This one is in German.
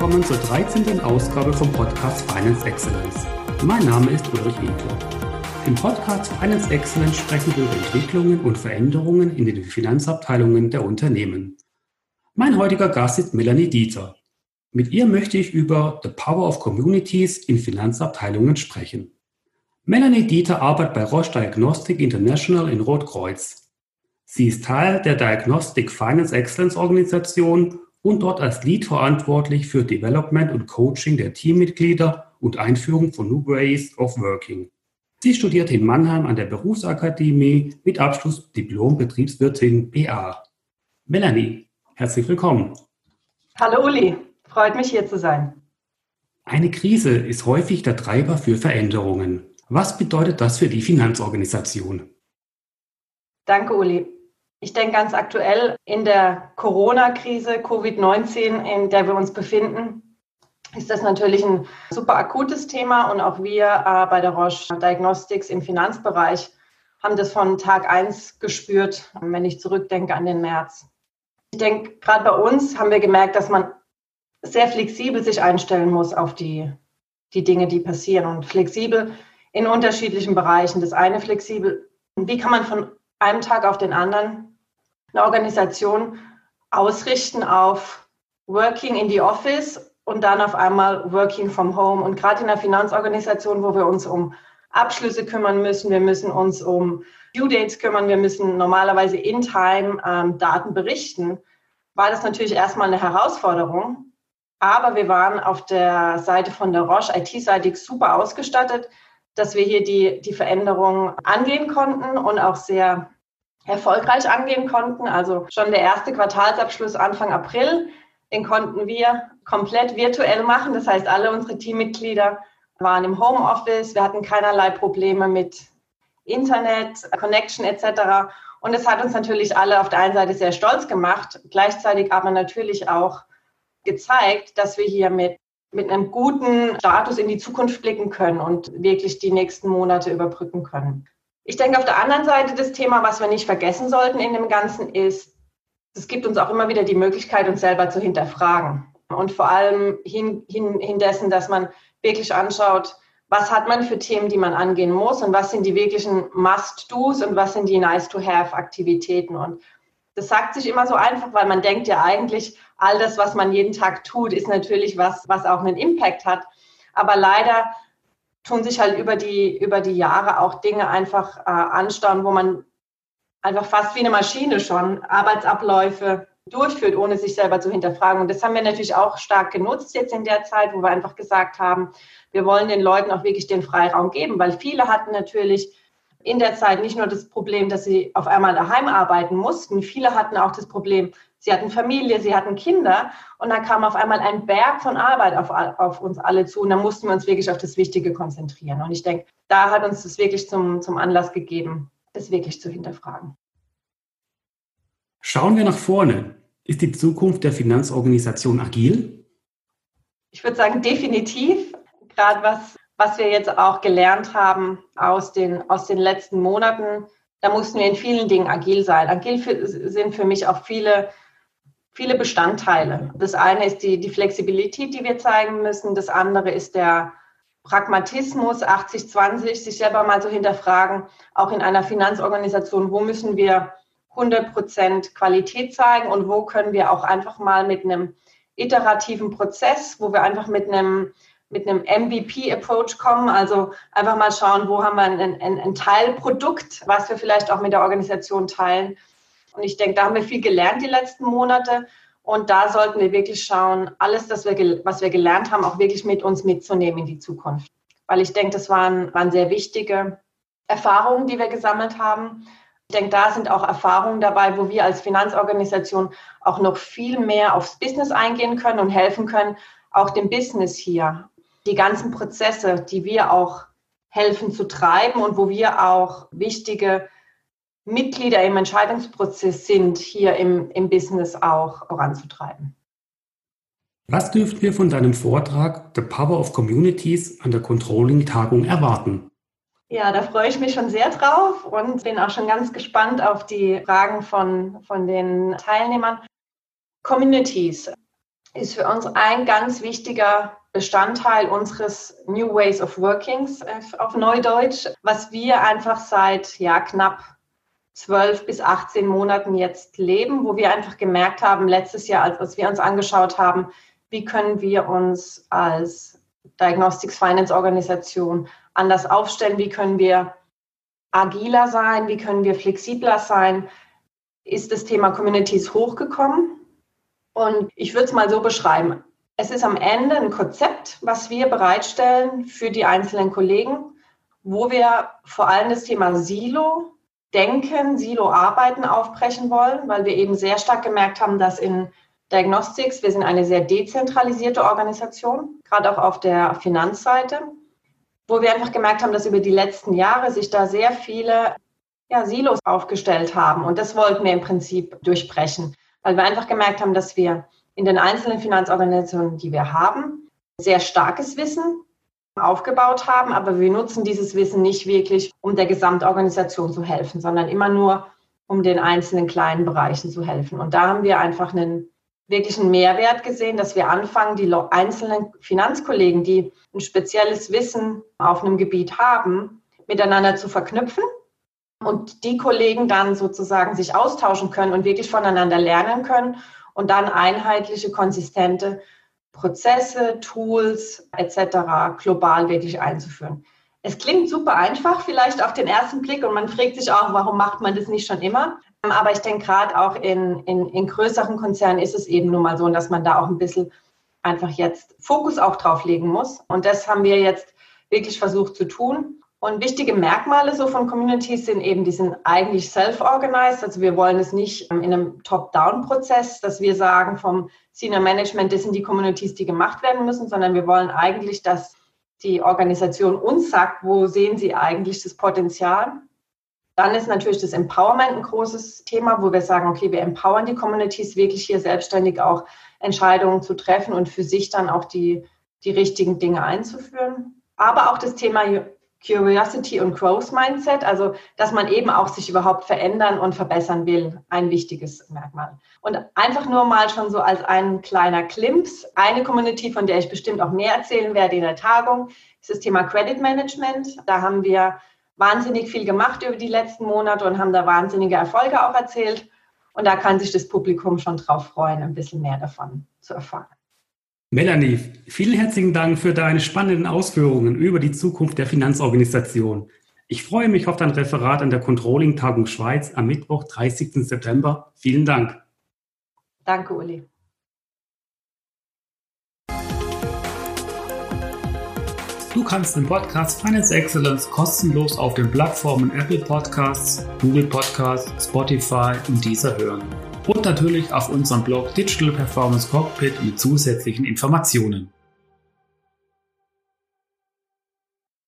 willkommen zur 13. Ausgabe vom Podcast Finance Excellence. Mein Name ist Ulrich Winkler. Im Podcast Finance Excellence sprechen wir über Entwicklungen und Veränderungen in den Finanzabteilungen der Unternehmen. Mein heutiger Gast ist Melanie Dieter. Mit ihr möchte ich über The Power of Communities in Finanzabteilungen sprechen. Melanie Dieter arbeitet bei Roche Diagnostic International in Rotkreuz. Sie ist Teil der Diagnostic Finance Excellence Organisation und dort als Lead verantwortlich für Development und Coaching der Teammitglieder und Einführung von New Ways of Working. Sie studierte in Mannheim an der Berufsakademie mit Abschluss Diplom Betriebswirtin BA. Melanie, herzlich willkommen. Hallo Uli, freut mich hier zu sein. Eine Krise ist häufig der Treiber für Veränderungen. Was bedeutet das für die Finanzorganisation? Danke Uli. Ich denke ganz aktuell in der Corona-Krise, Covid-19, in der wir uns befinden, ist das natürlich ein super akutes Thema und auch wir äh, bei der Roche Diagnostics im Finanzbereich haben das von Tag 1 gespürt, wenn ich zurückdenke an den März. Ich denke, gerade bei uns haben wir gemerkt, dass man sehr flexibel sich einstellen muss auf die, die Dinge, die passieren und flexibel in unterschiedlichen Bereichen. Das eine flexibel, wie kann man von einem Tag auf den anderen eine Organisation ausrichten auf Working in the Office und dann auf einmal Working from Home. Und gerade in der Finanzorganisation, wo wir uns um Abschlüsse kümmern müssen, wir müssen uns um Due Dates kümmern, wir müssen normalerweise in Time ähm, Daten berichten, war das natürlich erstmal eine Herausforderung. Aber wir waren auf der Seite von der Roche IT-seitig super ausgestattet, dass wir hier die, die Veränderungen angehen konnten und auch sehr erfolgreich angehen konnten. Also schon der erste Quartalsabschluss Anfang April, den konnten wir komplett virtuell machen. Das heißt, alle unsere Teammitglieder waren im Homeoffice. Wir hatten keinerlei Probleme mit Internet, Connection etc. Und es hat uns natürlich alle auf der einen Seite sehr stolz gemacht, gleichzeitig aber natürlich auch gezeigt, dass wir hier mit, mit einem guten Status in die Zukunft blicken können und wirklich die nächsten Monate überbrücken können. Ich denke, auf der anderen Seite das Thema, was wir nicht vergessen sollten in dem Ganzen, ist, es gibt uns auch immer wieder die Möglichkeit, uns selber zu hinterfragen. Und vor allem hin, hin, hindessen, dass man wirklich anschaut, was hat man für Themen, die man angehen muss und was sind die wirklichen Must-Dos und was sind die Nice-to-Have-Aktivitäten. Und das sagt sich immer so einfach, weil man denkt ja eigentlich, all das, was man jeden Tag tut, ist natürlich was, was auch einen Impact hat. Aber leider tun sich halt über die, über die Jahre auch Dinge einfach äh, anstauen, wo man einfach fast wie eine Maschine schon Arbeitsabläufe durchführt, ohne sich selber zu hinterfragen. Und das haben wir natürlich auch stark genutzt jetzt in der Zeit, wo wir einfach gesagt haben, wir wollen den Leuten auch wirklich den Freiraum geben, weil viele hatten natürlich in der Zeit nicht nur das Problem, dass sie auf einmal daheim arbeiten mussten, viele hatten auch das Problem, Sie hatten Familie, sie hatten Kinder und dann kam auf einmal ein Berg von Arbeit auf, auf uns alle zu und dann mussten wir uns wirklich auf das Wichtige konzentrieren. Und ich denke, da hat uns das wirklich zum, zum Anlass gegeben, das wirklich zu hinterfragen. Schauen wir nach vorne. Ist die Zukunft der Finanzorganisation agil? Ich würde sagen, definitiv. Gerade was, was wir jetzt auch gelernt haben aus den, aus den letzten Monaten, da mussten wir in vielen Dingen agil sein. Agil für, sind für mich auch viele viele Bestandteile. Das eine ist die, die Flexibilität, die wir zeigen müssen. Das andere ist der Pragmatismus 80-20, sich selber mal so hinterfragen, auch in einer Finanzorganisation, wo müssen wir 100 Prozent Qualität zeigen und wo können wir auch einfach mal mit einem iterativen Prozess, wo wir einfach mit einem mit einem MVP-Approach kommen, also einfach mal schauen, wo haben wir ein, ein, ein Teilprodukt, was wir vielleicht auch mit der Organisation teilen und ich denke, da haben wir viel gelernt die letzten Monate. Und da sollten wir wirklich schauen, alles, das wir, was wir gelernt haben, auch wirklich mit uns mitzunehmen in die Zukunft. Weil ich denke, das waren, waren sehr wichtige Erfahrungen, die wir gesammelt haben. Ich denke, da sind auch Erfahrungen dabei, wo wir als Finanzorganisation auch noch viel mehr aufs Business eingehen können und helfen können, auch dem Business hier. Die ganzen Prozesse, die wir auch helfen zu treiben und wo wir auch wichtige Mitglieder im Entscheidungsprozess sind, hier im, im Business auch voranzutreiben. Was dürften wir von deinem Vortrag The Power of Communities an der Controlling-Tagung erwarten? Ja, da freue ich mich schon sehr drauf und bin auch schon ganz gespannt auf die Fragen von, von den Teilnehmern. Communities. ist für uns ein ganz wichtiger Bestandteil unseres New Ways of Workings äh, auf Neudeutsch, was wir einfach seit ja, knapp 12 bis 18 Monaten jetzt leben, wo wir einfach gemerkt haben, letztes Jahr, als, wir uns angeschaut haben, wie können wir uns als Diagnostics Finance Organisation anders aufstellen, wie können wir agiler sein, wie können wir flexibler sein, ist das Thema Communities hochgekommen. Und ich würde es mal so beschreiben. Es ist am Ende ein Konzept, was wir bereitstellen für die einzelnen Kollegen, wo wir vor allem das Thema Silo denken, Silo-Arbeiten aufbrechen wollen, weil wir eben sehr stark gemerkt haben, dass in Diagnostics, wir sind eine sehr dezentralisierte Organisation, gerade auch auf der Finanzseite, wo wir einfach gemerkt haben, dass über die letzten Jahre sich da sehr viele ja, Silos aufgestellt haben. Und das wollten wir im Prinzip durchbrechen, weil wir einfach gemerkt haben, dass wir in den einzelnen Finanzorganisationen, die wir haben, sehr starkes Wissen aufgebaut haben, aber wir nutzen dieses Wissen nicht wirklich, um der Gesamtorganisation zu helfen, sondern immer nur, um den einzelnen kleinen Bereichen zu helfen. Und da haben wir einfach einen wirklichen Mehrwert gesehen, dass wir anfangen, die einzelnen Finanzkollegen, die ein spezielles Wissen auf einem Gebiet haben, miteinander zu verknüpfen und die Kollegen dann sozusagen sich austauschen können und wirklich voneinander lernen können und dann einheitliche, konsistente Prozesse, Tools etc. global wirklich einzuführen. Es klingt super einfach, vielleicht auf den ersten Blick, und man fragt sich auch, warum macht man das nicht schon immer? Aber ich denke, gerade auch in, in, in größeren Konzernen ist es eben nun mal so, dass man da auch ein bisschen einfach jetzt Fokus auch drauf legen muss. Und das haben wir jetzt wirklich versucht zu tun. Und wichtige Merkmale so von Communities sind eben, die sind eigentlich self-organized. Also wir wollen es nicht ähm, in einem Top-Down-Prozess, dass wir sagen vom Senior Management, das sind die Communities, die gemacht werden müssen, sondern wir wollen eigentlich, dass die Organisation uns sagt, wo sehen sie eigentlich das Potenzial. Dann ist natürlich das Empowerment ein großes Thema, wo wir sagen, okay, wir empowern die Communities wirklich hier selbstständig auch Entscheidungen zu treffen und für sich dann auch die, die richtigen Dinge einzuführen. Aber auch das Thema Curiosity und Growth Mindset, also dass man eben auch sich überhaupt verändern und verbessern will, ein wichtiges Merkmal. Und einfach nur mal schon so als ein kleiner Klimps, eine Community, von der ich bestimmt auch mehr erzählen werde in der Tagung, ist das Thema Credit Management. Da haben wir wahnsinnig viel gemacht über die letzten Monate und haben da wahnsinnige Erfolge auch erzählt. Und da kann sich das Publikum schon drauf freuen, ein bisschen mehr davon zu erfahren. Melanie, vielen herzlichen Dank für deine spannenden Ausführungen über die Zukunft der Finanzorganisation. Ich freue mich auf dein Referat an der Controlling-Tagung Schweiz am Mittwoch, 30. September. Vielen Dank. Danke, Uli. Du kannst den Podcast Finance Excellence kostenlos auf den Plattformen Apple Podcasts, Google Podcasts, Spotify und dieser hören und natürlich auf unserem Blog Digital Performance Cockpit mit zusätzlichen Informationen.